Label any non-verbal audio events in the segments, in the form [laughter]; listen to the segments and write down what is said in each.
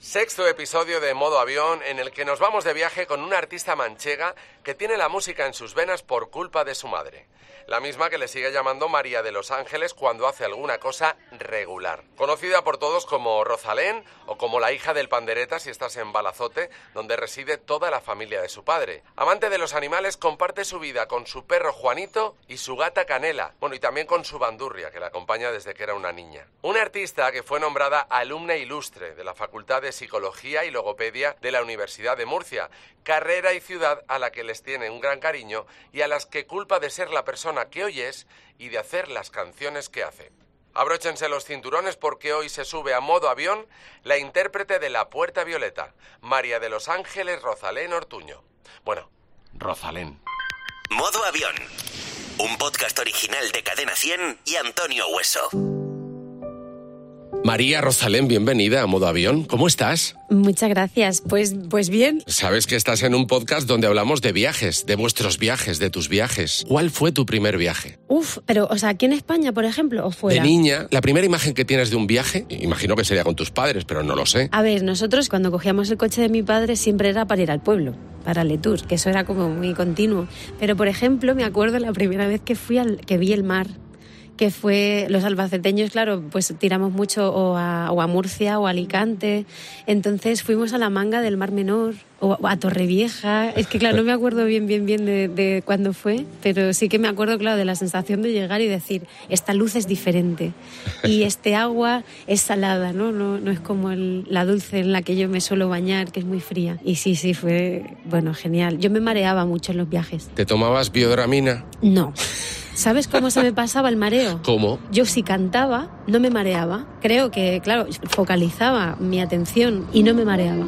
Sexto episodio de Modo Avión en el que nos vamos de viaje con una artista manchega que tiene la música en sus venas por culpa de su madre. La misma que le sigue llamando María de los Ángeles cuando hace alguna cosa regular. Conocida por todos como Rosalén o como la hija del pandereta si estás en Balazote, donde reside toda la familia de su padre. Amante de los animales, comparte su vida con su perro Juanito y su gata Canela. Bueno, y también con su bandurria, que la acompaña desde que era una niña. Una artista que fue nombrada alumna ilustre de la Facultad de Psicología y Logopedia de la Universidad de Murcia, carrera y ciudad a la que les tiene un gran cariño y a las que culpa de ser la persona que oyes y de hacer las canciones que hace. Abróchense los cinturones porque hoy se sube a modo avión la intérprete de La Puerta Violeta, María de los Ángeles Rosalén Ortuño. Bueno, Rosalén. Modo Avión. Un podcast original de Cadena 100 y Antonio Hueso. María Rosalén, bienvenida a Modo Avión. ¿Cómo estás? Muchas gracias. Pues, pues bien. Sabes que estás en un podcast donde hablamos de viajes, de vuestros viajes, de tus viajes. ¿Cuál fue tu primer viaje? Uf, pero, o sea, aquí en España, por ejemplo, o fuera. De niña, la primera imagen que tienes de un viaje, imagino que sería con tus padres, pero no lo sé. A ver, nosotros cuando cogíamos el coche de mi padre siempre era para ir al pueblo, para Letour, que eso era como muy continuo. Pero, por ejemplo, me acuerdo la primera vez que fui al, que vi el mar que fue los albaceteños, claro, pues tiramos mucho o a, o a Murcia o a Alicante. Entonces fuimos a la manga del Mar Menor o a Torrevieja. Es que, claro, no me acuerdo bien, bien, bien de, de cuándo fue, pero sí que me acuerdo, claro, de la sensación de llegar y decir, esta luz es diferente y [laughs] este agua es salada, ¿no? No, no es como el- la dulce en la que yo me suelo bañar, que es muy fría. Y sí, sí, fue, bueno, genial. Yo me mareaba mucho en los viajes. ¿Te tomabas biodramina? No. [laughs] ¿Sabes cómo se me pasaba el mareo? [laughs] ¿Cómo? Yo si cantaba, no me mareaba. Creo que, claro, focalizaba mi atención y no me mareaba.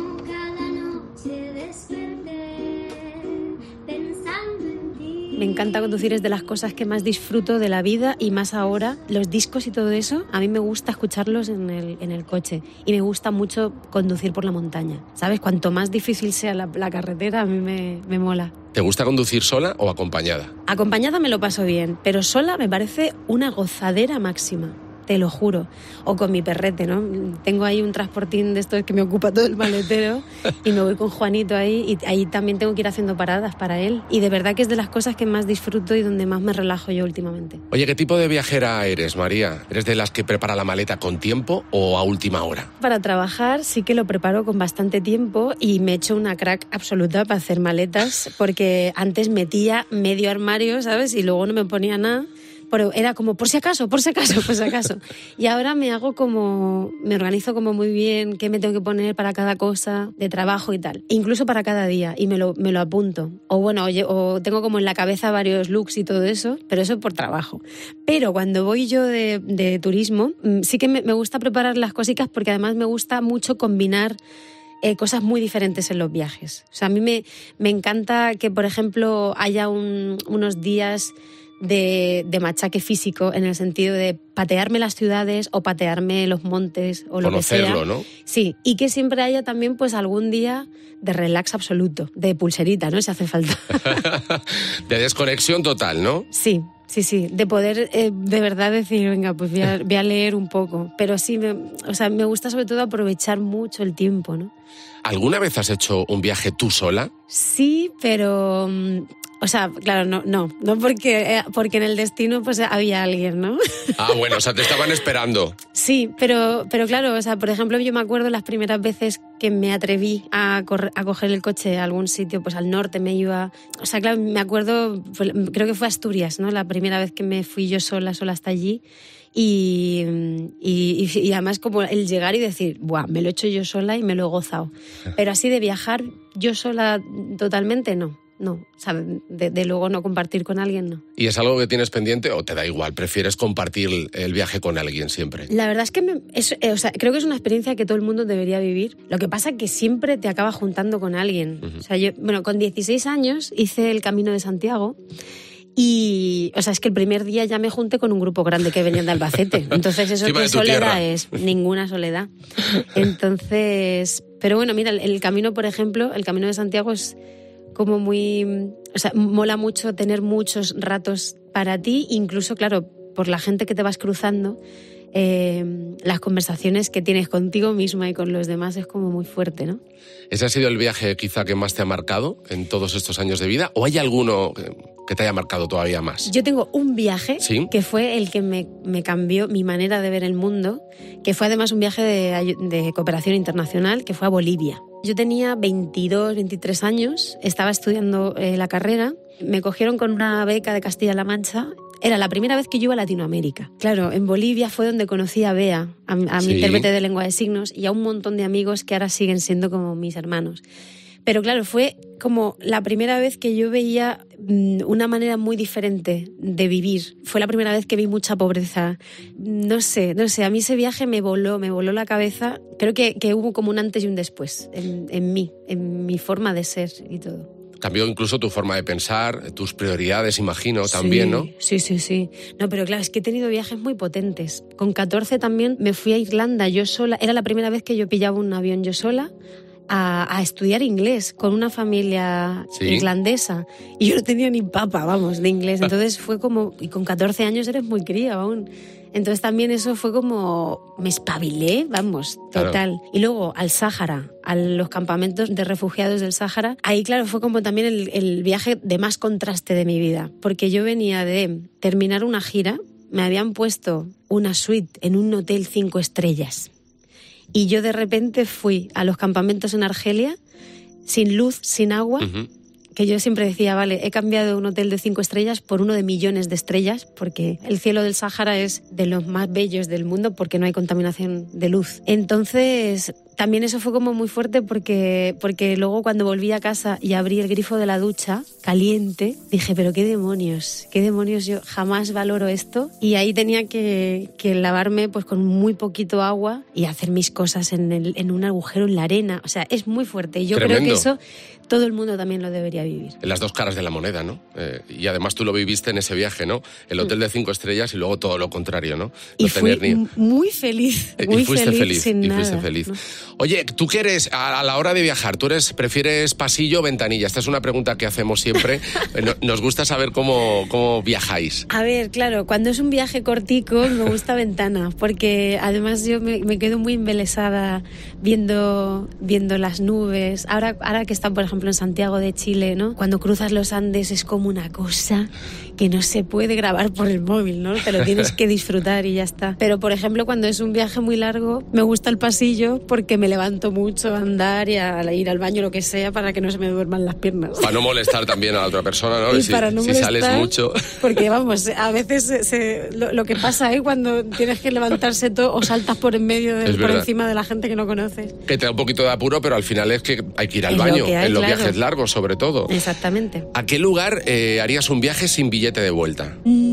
Me encanta conducir, es de las cosas que más disfruto de la vida y más ahora. Los discos y todo eso, a mí me gusta escucharlos en el, en el coche y me gusta mucho conducir por la montaña. ¿Sabes? Cuanto más difícil sea la, la carretera, a mí me, me mola. ¿Te gusta conducir sola o acompañada? Acompañada me lo paso bien, pero sola me parece una gozadera máxima. Te lo juro. O con mi perrete, ¿no? Tengo ahí un transportín de estos que me ocupa todo el maletero y me voy con Juanito ahí y ahí también tengo que ir haciendo paradas para él. Y de verdad que es de las cosas que más disfruto y donde más me relajo yo últimamente. Oye, ¿qué tipo de viajera eres, María? ¿Eres de las que prepara la maleta con tiempo o a última hora? Para trabajar sí que lo preparo con bastante tiempo y me echo una crack absoluta para hacer maletas porque antes metía medio armario, ¿sabes? Y luego no me ponía nada. Pero era como por si acaso, por si acaso, por si acaso. [laughs] Y ahora me hago como, me organizo como muy bien qué me tengo que poner para cada cosa de trabajo y tal. Incluso para cada día y me lo, me lo apunto. O bueno, o tengo como en la cabeza varios looks y todo eso, pero eso por trabajo. Pero cuando voy yo de, de turismo, mm, sí que me, me gusta preparar las cositas porque además me gusta mucho combinar eh, cosas muy diferentes en los viajes. O sea, a mí me, me encanta que, por ejemplo, haya un- unos días de, de machaque físico en el sentido de patearme las ciudades o patearme los montes o lo que sea. Conocerlo, ¿no? Sí, y que siempre haya también pues algún día de relax absoluto, de pulserita, ¿no? Si hace falta. [laughs] de desconexión total, ¿no? Sí, sí, sí, de poder eh, de verdad decir, venga, pues voy a, [laughs] voy a leer un poco. Pero sí, me, o sea, me gusta sobre todo aprovechar mucho el tiempo, ¿no? ¿Alguna vez has hecho un viaje tú sola? Sí, pero... mm, O sea, claro, no, no, no porque, eh, porque en el destino pues había alguien, ¿no? [laughs] Ah, bueno, o sea, te estaban esperando. Sí, pero, pero claro, o sea, por ejemplo, yo me acuerdo las primeras veces que me atreví a, corre- a coger el coche a algún sitio, pues al norte me iba. O sea, claro, me acuerdo, fue- creo que fue Asturias, ¿no? La primera vez que me fui yo sola, sola hasta allí. Y, y, y- además como el llegar y decir, Buah, me lo he hecho yo sola y me lo he gozado. [laughs] Pero así de viajar yo sola totalmente, no. No, o sea, de, de luego no compartir con alguien, no. ¿Y es algo que tienes pendiente o te da igual? ¿Prefieres compartir el viaje con alguien siempre? La verdad es que me- es- eh, o sea, creo que es una experiencia que todo el mundo debería vivir. Lo que pasa es que siempre te acaba juntando con alguien. O sea, yo, bueno, con 16 años hice el Camino de Santiago y, o sea, es que el primer día ya me junté con un grupo grande que venían de Albacete. [laughs] Entonces, eso qué soledad tierra. es, ninguna soledad. Entonces, pero bueno, mira, el, el camino, por ejemplo, el Camino de Santiago es como muy, o sea, mola mucho tener muchos ratos para ti, incluso, claro, por la gente que te vas cruzando. Eh, las conversaciones que tienes contigo misma y con los demás es como muy fuerte, ¿no? ¿Ese ha sido el viaje quizá que más te ha marcado en todos estos años de vida? ¿O hay alguno que, te haya marcado todavía más? Yo tengo un viaje Sí. que fue el que me, me cambió mi manera de ver el mundo, que fue además un viaje de cooperación internacional, que fue a Bolivia. Yo tenía 22, 23 años, estaba estudiando eh, la carrera, me cogieron con una beca de Castilla-La Mancha. Era la primera vez que yo iba a Latinoamérica. Claro, en Bolivia fue donde conocí a Bea, a, a Sí. mi intérprete de lengua de signos, y a un montón de amigos que ahora siguen siendo como mis hermanos. Pero claro, fue como la primera vez que yo veía mm, una manera muy diferente de vivir. Fue la primera vez que vi mucha pobreza. No sé, no sé, a mí ese viaje me voló, me voló la cabeza. Creo que, que hubo como un antes y un después en, en mí, en mi forma de ser y todo. Cambió incluso tu forma de pensar, tus prioridades, imagino, también, Sí, ¿no? Sí, sí, sí. No, pero claro, es que he tenido viajes muy potentes. Con 14 también me fui a Irlanda yo sola. Era la primera vez que yo pillaba un avión yo sola a, a estudiar inglés con una familia Sí. irlandesa. Y yo no tenía ni papa, vamos, de inglés. Entonces fue como... Y con 14 años eres muy cría aún. Entonces también eso fue como... Me espabilé, vamos, Claro. total. Y luego al Sáhara, a los campamentos de refugiados del Sáhara. Ahí, claro, fue como también el, el viaje de más contraste de mi vida. Porque yo venía de terminar una gira, me habían puesto una suite en un hotel cinco estrellas. Y yo de repente fui a los campamentos en Argelia, sin luz, sin agua. Que yo siempre decía, vale, he cambiado un hotel de cinco estrellas por uno de millones de estrellas, porque el cielo del Sáhara es de los más bellos del mundo porque no hay contaminación de luz. Entonces, también eso fue como muy fuerte porque, porque luego cuando volví a casa y abrí el grifo de la ducha caliente, dije, pero qué demonios, qué demonios, yo jamás valoro esto. Y ahí tenía que, que lavarme pues con muy poquito agua y hacer mis cosas en, el- en un agujero en la arena. O sea, es muy fuerte. Y yo creo Tremendo. que eso todo el mundo también lo debería vivir. En las dos caras de la moneda, ¿no? Eh, y además tú lo viviste en ese viaje, ¿no? El hotel de cinco estrellas y luego todo lo contrario, ¿no? No Y fui tener ni- m- muy feliz, Y muy fuiste feliz, sin y nada. fuiste feliz. ¿no? Oye, ¿tú qué eres a, la hora de viajar? ¿Tú eres, prefieres pasillo o ventanilla? Esta es una pregunta que hacemos siempre. [laughs] No- Nos gusta saber cómo, cómo viajáis. A ver, claro, cuando es un viaje cortico me gusta ventana, porque además yo me, me quedo muy embelesada viendo, viendo las nubes. Ahora, ahora que está, por ejemplo, en Santiago de Chile, ¿no? Cuando cruzas los Andes es como una cosa que no se puede grabar por el móvil, ¿no? Te lo tienes que disfrutar y ya está. Pero, por ejemplo, cuando es un viaje muy largo, me gusta el pasillo porque me levanto mucho a andar y a ir al baño, lo que sea, para que no se me duerman las piernas. Para no molestar también a la otra persona, ¿no? Y si para no si sales mucho. Porque vamos, a veces se- se- lo, lo que pasa es cuando tienes que levantarse todo o saltas por en medio, de- por encima de la gente que no conoces. Que te da un poquito de apuro, pero al final es que hay que ir al Es baño, que hay, en los claro. viajes largos sobre todo. Exactamente. ¿A qué lugar eh, harías un viaje sin billete de vuelta? Mm,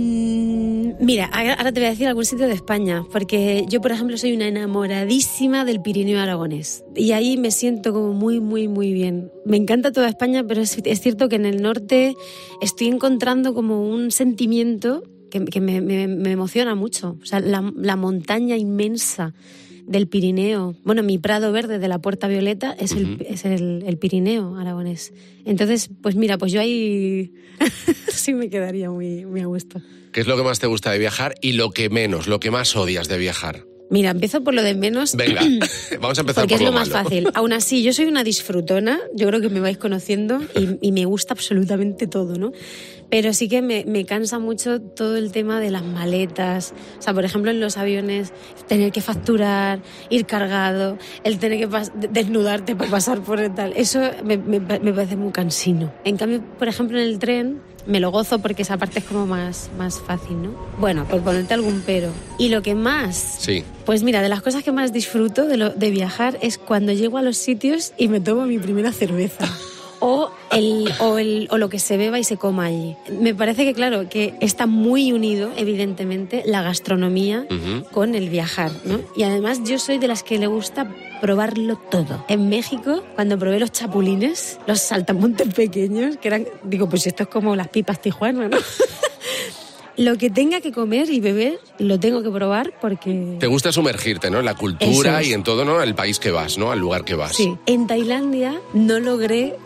mira, ahora te voy a decir algún sitio de España, porque yo, por ejemplo, soy una enamoradísima del Pirineo aragonés. Y ahí me siento como muy, muy, muy bien. Me encanta toda España, pero es, es cierto que en el norte estoy encontrando como un sentimiento que, que me, me- me emociona mucho. O sea, la, la montaña inmensa del Pirineo. Bueno, mi Prado Verde de la Puerta Violeta es, el, es el, el Pirineo aragonés. Entonces, pues mira, pues yo ahí [laughs] sí me quedaría muy, muy a gusto. ¿Qué es lo que más te gusta de viajar y lo que menos, lo que más odias de viajar? Mira, empiezo por lo de menos. Venga, [clears throat] vamos a empezar Porque por es lo lo más malo. fácil. Aún así, yo soy una disfrutona, yo creo que me vais conociendo y, y me gusta absolutamente todo, ¿no? Pero sí que me, me cansa mucho todo el tema de las maletas. O sea, por ejemplo, en los aviones, tener que facturar, ir cargado, el tener que desnudarte para pasar por el tal. Eso me, me me parece muy cansino. En cambio, por ejemplo, en el tren me lo gozo porque esa parte es como más, más fácil, ¿no? Bueno, por ponerte algún pero. Y lo que más Sí. pues mira, de las cosas que más disfruto de, lo- de viajar es cuando llego a los sitios y me tomo mi primera cerveza. [laughs] O, el, o, el, o lo que se beba y se coma allí. Me parece que, claro, que está muy unido, evidentemente, la gastronomía con el viajar, ¿no? Y además yo soy de las que le gusta probarlo todo. En México, cuando probé los chapulines, los saltamontes pequeños, que eran, digo, pues esto es como las pipas tijuana, ¿no? [laughs] Lo que tenga que comer y beber, lo tengo que probar porque... Te gusta sumergirte, ¿no? En la cultura es. y en todo, ¿no? El país que vas, ¿no? Al lugar que vas. Sí, en Tailandia no logré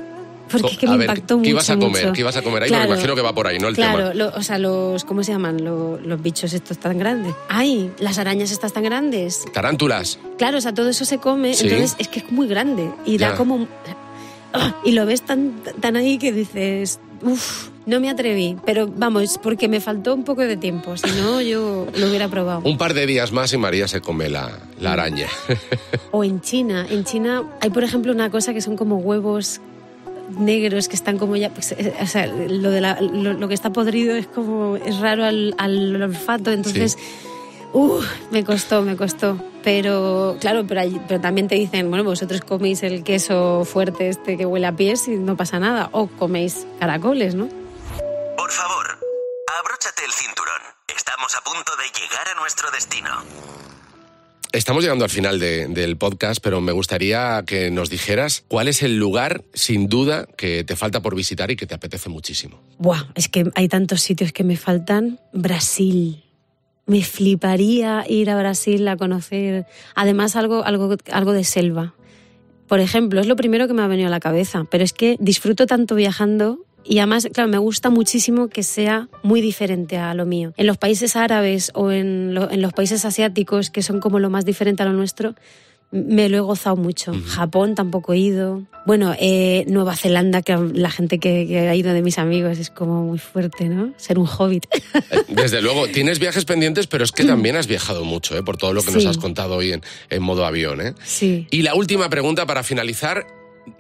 Porque es que me a ver, impactó mucho. ¿qué ibas a comer? mucho. ¿Qué ibas a comer ahí? Claro, Porque imagino que va por ahí, ¿no? El claro, tema. lo- o sea, los, ¿cómo se llaman? Lo- los bichos estos tan grandes. ¡Ay! Las arañas estas tan grandes. Tarántulas. Claro, o sea, todo eso se come, Sí. entonces es que es muy grande y da Ya. como... ¡Ah! Y lo ves tan, tan ahí que dices, uff, no me atreví, pero vamos, porque me faltó un poco de tiempo, si no yo lo hubiera probado. Un par de días más y María se come la, la araña. O en China, en China hay por ejemplo una cosa que son como huevos negros que están como ya, pues, eh, o sea, lo, de la- lo, lo que está podrido es como, es raro al, al olfato, entonces... Uh, me costó, me costó. Pero, claro, pero, pero también te dicen, bueno, vosotros coméis el queso fuerte este que huele a pies y no pasa nada. O coméis caracoles, ¿no? Por favor, abróchate el cinturón. Estamos a punto de llegar a nuestro destino. Estamos llegando al final de- del podcast, pero me gustaría que nos dijeras cuál es el lugar, sin duda, que te falta por visitar y que te apetece muchísimo. Buah, es que hay tantos sitios que me faltan. Brasil. Me fliparía ir a Brasil a conocer, además algo, algo, algo de selva. Por ejemplo, es lo primero que me ha venido a la cabeza, pero es que disfruto tanto viajando y además, claro, me gusta muchísimo que sea muy diferente a lo mío. En los países árabes o en, lo- en los países asiáticos, que son como lo más diferente a lo nuestro, me lo he gozado mucho. Japón tampoco he ido. Bueno, eh, Nueva Zelanda, que la gente que, que ha ido de mis amigos es como muy fuerte, ¿no? Ser un hobbit. Desde luego, tienes viajes pendientes, pero es que también has viajado mucho, ¿eh? por todo lo que nos has contado hoy en, en modo avión. ¿eh? sí. Y la última pregunta para finalizar,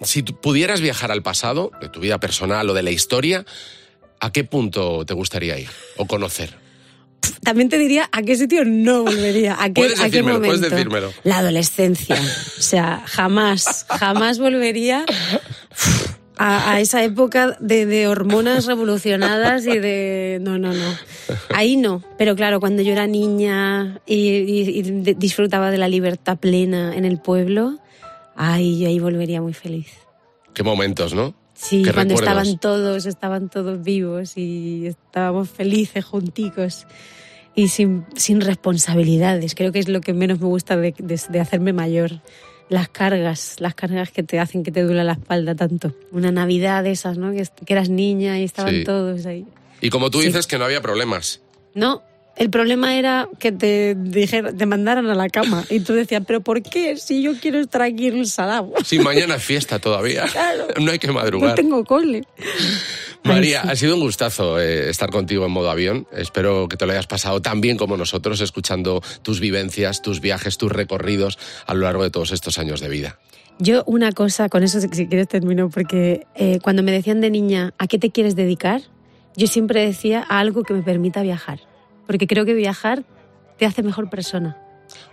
si pudieras viajar al pasado, de tu vida personal o de la historia, ¿a qué punto te gustaría ir o conocer? También te diría a qué sitio no volvería, a qué, Puedes a qué decírmelo, momento. puedes decírmelo. La adolescencia. O sea, jamás, jamás volvería a, a esa época de, de hormonas revolucionadas y de... No, no, no. Ahí no. Pero claro, cuando yo era niña y, y- y de- disfrutaba de la libertad plena en el pueblo, ahí, yo ahí volvería muy feliz. ¿Qué momentos, no? Sí, ¿Qué cuando recuerdos? estaban todos, estaban todos vivos y estábamos felices junticos y sin, sin responsabilidades. Creo que es lo que menos me gusta de, de- de hacerme mayor. Las cargas, las cargas que te hacen que te duela la espalda tanto. Una Navidad de esas, ¿no? Que, que eras niña y estaban Sí. todos ahí. Y como tú Sí. dices que no había problemas. No, el problema era que te, dijera- te mandaran a la cama y tú decías, ¿pero por qué? Si yo quiero estar aquí en el salado. [laughs] Si mañana es fiesta todavía. [laughs] Claro. No hay que No madrugar. tengo cole. María, Ay, sí. ha sido un gustazo eh, estar contigo en modo avión. Espero que te lo hayas pasado tan bien como nosotros, escuchando tus vivencias, tus viajes, tus recorridos a lo largo de todos estos años de vida. Yo una cosa, con eso si si quieres termino, porque eh, cuando me decían de niña, ¿a qué te quieres dedicar? Yo siempre decía a algo que me permita viajar, porque creo que viajar te hace mejor persona.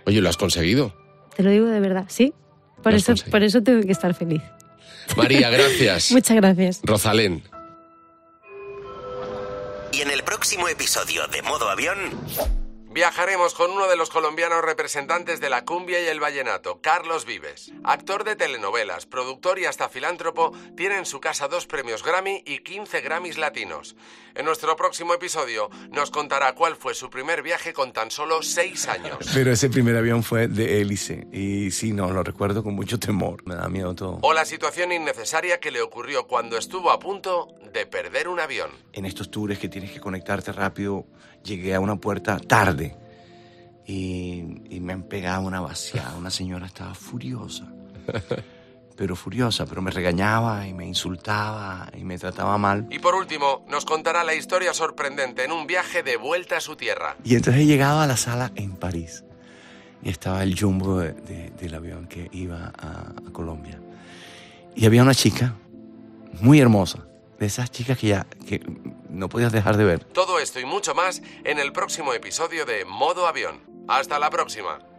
Oye, lo has conseguido. Te lo digo de verdad, ¿sí? Por eso, conseguido. por eso tengo que estar feliz. María, [laughs] gracias. Muchas gracias. Rosalén. Y en el próximo episodio de Modo Avión, Viajaremos con uno de los colombianos representantes de la cumbia y el vallenato, Carlos Vives. Actor de telenovelas, productor y hasta filántropo, tiene en su casa dos premios Grammy y 15 Grammys latinos. En nuestro próximo episodio nos contará cuál fue su primer viaje con tan solo 6 años. Pero ese primer avión fue de hélice. Y sí, no, lo recuerdo con mucho temor. Me da miedo todo. O la situación innecesaria que le ocurrió cuando estuvo a punto de perder un avión. En estos tours que tienes que conectarte rápido, llegué a una puerta tarde. Y, y me han pegado una vaciada. Una señora estaba furiosa. [laughs] Pero furiosa, pero me regañaba y me insultaba y me trataba mal. Y por último, nos contará la historia sorprendente en un viaje de vuelta a su tierra. Y entonces he llegado a la sala en París. Y estaba el jumbo de- de- del avión que iba a, a Colombia. Y había una chica muy hermosa. De esas chicas que ya que no podías dejar de ver. Todo esto y mucho más en el próximo episodio de Modo Avión. Hasta la próxima.